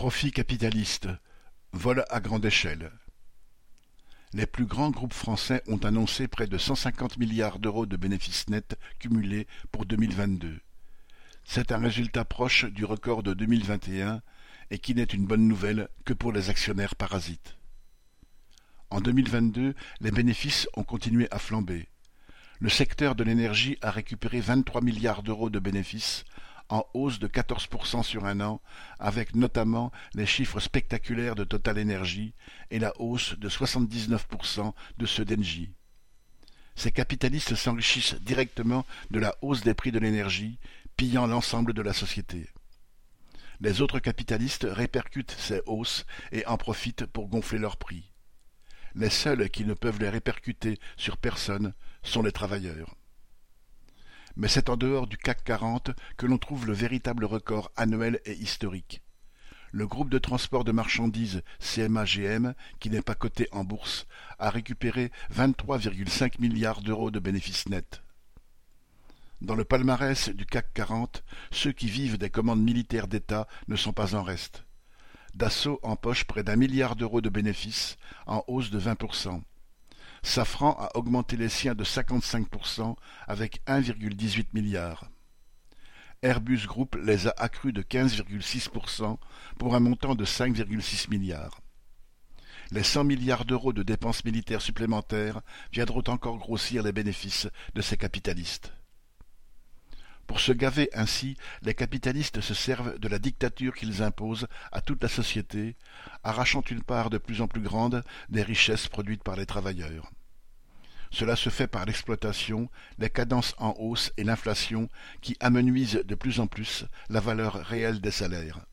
Profit capitaliste, vol à grande échelle. Les plus grands groupes français ont annoncé près de cent cinquante milliards d'euros de bénéfices nets cumulés pour deux mille vingt-deux. C'est un résultat proche du record de deux mille vingt et un et qui n'est une bonne nouvelle que pour les actionnaires parasites. En deux mille vingt-deux, les bénéfices ont continué à flamber. Le secteur de l'énergie a récupéré vingt-trois milliards d'euros de bénéfices, en hausse de 14% sur un an, avec notamment les chiffres spectaculaires de Total Energy et la hausse de 79% de ceux d'Engie. Ces capitalistes s'enrichissent directement de la hausse des prix de l'énergie, pillant l'ensemble de la société. Les autres capitalistes répercutent ces hausses et en profitent pour gonfler leurs prix. Les seuls qui ne peuvent les répercuter sur personne sont les travailleurs mais c'est en dehors du CAC 40 que l'on trouve le véritable record annuel et historique. Le groupe de transport de marchandises CMA-GM, qui n'est pas coté en bourse, a récupéré 23,5 milliards d'euros de bénéfices nets. Dans le palmarès du CAC 40, ceux qui vivent des commandes militaires d'État ne sont pas en reste. Dassault empoche près d'un milliard d'euros de bénéfices, en hausse de 20%. Safran a augmenté les siens de 55% avec 1,18 milliard. Airbus Group les a accrus de 15,6% pour un montant de 5,6 milliards. Les 100 milliards d'euros de dépenses militaires supplémentaires viendront encore grossir les bénéfices de ces capitalistes. Pour se gaver ainsi, les capitalistes se servent de la dictature qu'ils imposent à toute la société, arrachant une part de plus en plus grande des richesses produites par les travailleurs. Cela se fait par l'exploitation, les cadences en hausse et l'inflation qui amenuisent de plus en plus la valeur réelle des salaires.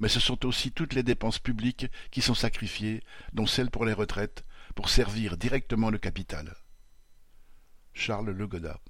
Mais ce sont aussi toutes les dépenses publiques qui sont sacrifiées, dont celles pour les retraites, pour servir directement le capital. Charles Legoda